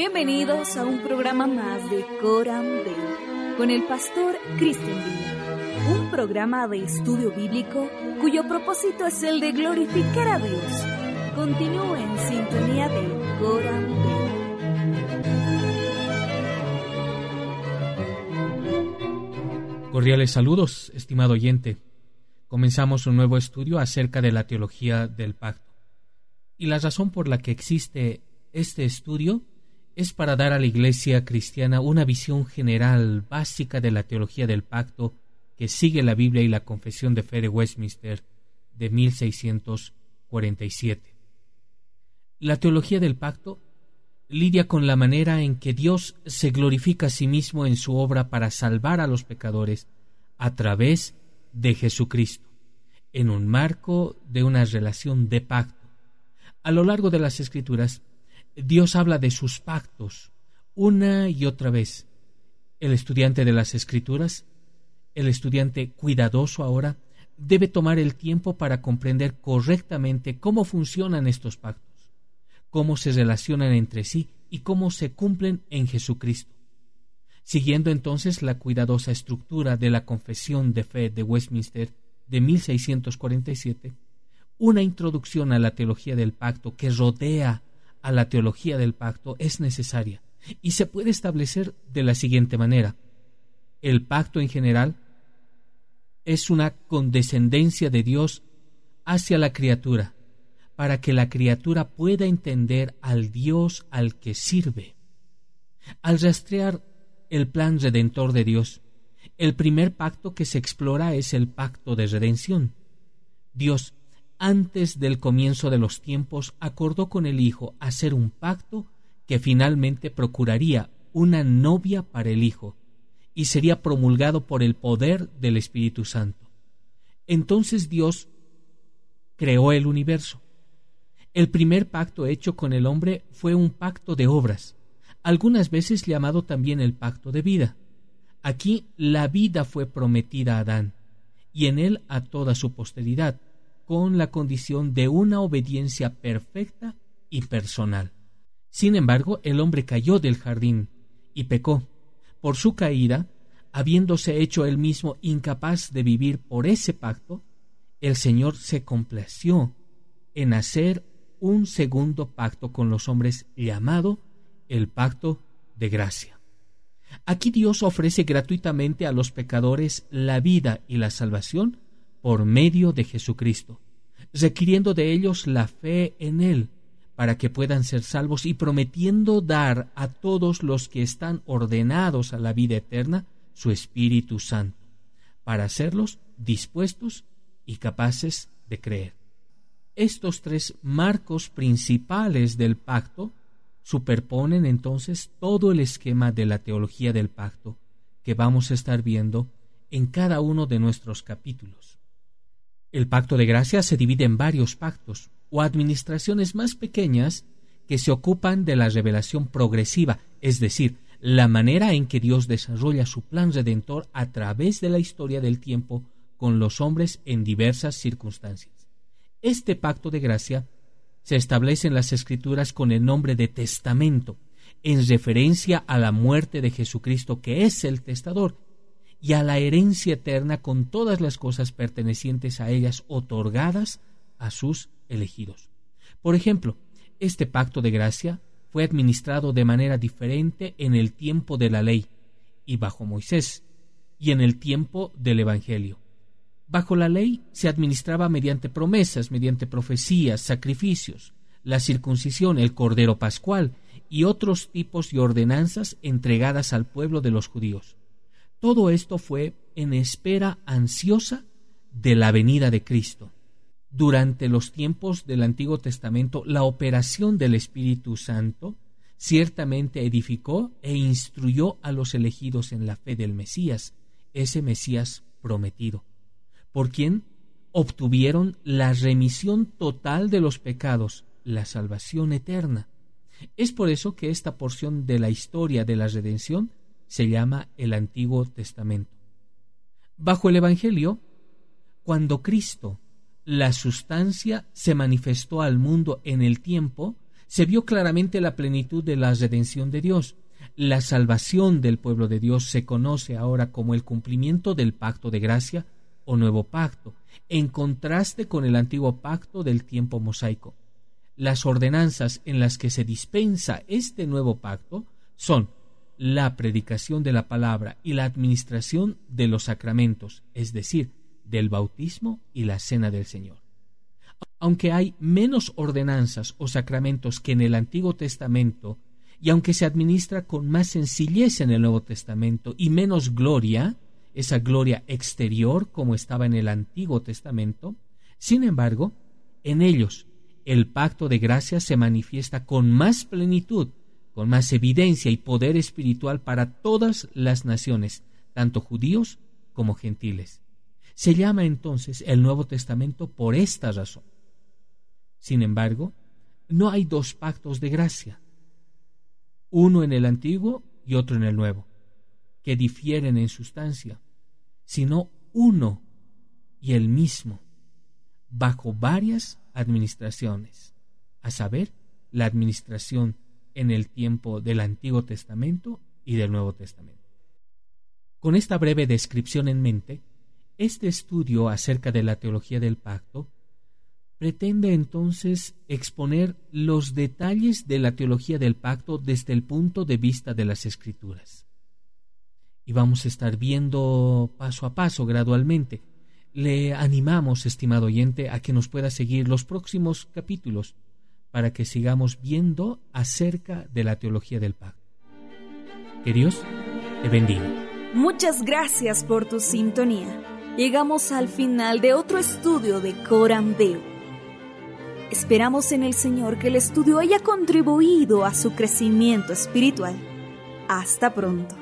Bienvenidos a un programa más de Coram Deo con el pastor Cristian Villa, un programa de estudio bíblico cuyo propósito es el de glorificar a Dios. Continúe en sintonía de Coram Deo. Cordiales saludos, estimado oyente. Comenzamos un nuevo estudio acerca de la teología del pacto. Y la razón por la que existe este estudio es para dar a la Iglesia cristiana una visión general básica de la teología del pacto que sigue la Biblia y la Confesión de Fe de Westminster de 1647. La teología del pacto lidia con la manera en que Dios se glorifica a sí mismo en su obra para salvar a los pecadores a través de Jesucristo, en un marco de una relación de pacto. A lo largo de las Escrituras, Dios habla de sus pactos una y otra vez. El estudiante de las escrituras, el estudiante cuidadoso ahora, debe tomar el tiempo para comprender correctamente cómo funcionan estos pactos, cómo se relacionan entre sí y cómo se cumplen en Jesucristo. Siguiendo entonces la cuidadosa estructura de la Confesión de Fe de Westminster de 1647, una introducción a la teología del pacto que rodea a la teología del pacto es necesaria y se puede establecer de la siguiente manera. El pacto en general es una condescendencia de Dios hacia la criatura, para que la criatura pueda entender al Dios al que sirve. Al rastrear el plan redentor de Dios, el primer pacto que se explora es el pacto de redención. Dios antes del comienzo de los tiempos, acordó con el Hijo hacer un pacto que finalmente procuraría una novia para el Hijo y sería promulgado por el poder del Espíritu Santo. Entonces Dios creó el universo. El primer pacto hecho con el hombre fue un pacto de obras, algunas veces llamado también el pacto de vida. Aquí la vida fue prometida a Adán, y en él a toda su posteridad, con la condición de una obediencia perfecta y personal. Sin embargo, el hombre cayó del jardín y pecó. Por su caída, habiéndose hecho él mismo incapaz de vivir por ese pacto, el Señor se complació en hacer un segundo pacto con los hombres llamado el pacto de gracia. Aquí Dios ofrece gratuitamente a los pecadores la vida y la salvación por medio de Jesucristo, requiriendo de ellos la fe en Él, para que puedan ser salvos y prometiendo dar a todos los que están ordenados a la vida eterna su Espíritu Santo, para hacerlos dispuestos y capaces de creer. Estos tres marcos principales del pacto superponen entonces todo el esquema de la teología del pacto que vamos a estar viendo en cada uno de nuestros capítulos. El pacto de gracia se divide en varios pactos o administraciones más pequeñas que se ocupan de la revelación progresiva, es decir, la manera en que Dios desarrolla su plan redentor a través de la historia del tiempo con los hombres en diversas circunstancias. Este pacto de gracia se establece en las Escrituras con el nombre de testamento, en referencia a la muerte de Jesucristo, que es el testador, y a la herencia eterna con todas las cosas pertenecientes a ellas otorgadas a sus elegidos. Por ejemplo, este pacto de gracia fue administrado de manera diferente en el tiempo de la ley y bajo Moisés, y en el tiempo del Evangelio. Bajo la ley se administraba mediante promesas, mediante profecías, sacrificios, la circuncisión, el cordero pascual y otros tipos de ordenanzas entregadas al pueblo de los judíos. Todo esto fue en espera ansiosa de la venida de Cristo. Durante los tiempos del Antiguo Testamento, la operación del Espíritu Santo ciertamente edificó e instruyó a los elegidos en la fe del Mesías, ese Mesías prometido, por quien obtuvieron la remisión total de los pecados, la salvación eterna. Es por eso que esta porción de la historia de la redención se llama el Antiguo Testamento. Bajo el Evangelio, cuando Cristo, la sustancia, se manifestó al mundo en el tiempo, se vio claramente la plenitud de la redención de Dios. La salvación del pueblo de Dios se conoce ahora como el cumplimiento del pacto de gracia o nuevo pacto, en contraste con el antiguo pacto del tiempo mosaico. Las ordenanzas en las que se dispensa este nuevo pacto son la predicación de la palabra y la administración de los sacramentos, es decir, del bautismo y la cena del Señor. Aunque hay menos ordenanzas o sacramentos que en el Antiguo Testamento, y aunque se administra con más sencillez en el Nuevo Testamento y menos gloria, esa gloria exterior como estaba en el Antiguo Testamento, sin embargo, en ellos el pacto de gracia se manifiesta con más plenitud, con más evidencia y poder espiritual para todas las naciones, tanto judíos como gentiles. Se llama entonces el Nuevo Testamento por esta razón. Sin embargo, no hay dos pactos de gracia, uno en el Antiguo y otro en el Nuevo que difieren en sustancia, sino uno y el mismo, bajo varias administraciones, a saber, la administración en el tiempo del Antiguo Testamento y del Nuevo Testamento. Con esta breve descripción en mente, este estudio acerca de la teología del pacto pretende entonces exponer los detalles de la teología del pacto desde el punto de vista de las escrituras y vamos a estar viendo paso a paso, gradualmente. Le animamos, estimado oyente, a que nos pueda seguir los próximos capítulos para que sigamos viendo acerca de la teología del pacto. Que Dios te bendiga. Muchas gracias por tu sintonía. Llegamos al final de otro estudio de Coram Deo. Esperamos en el Señor que el estudio haya contribuido a su crecimiento espiritual. Hasta pronto.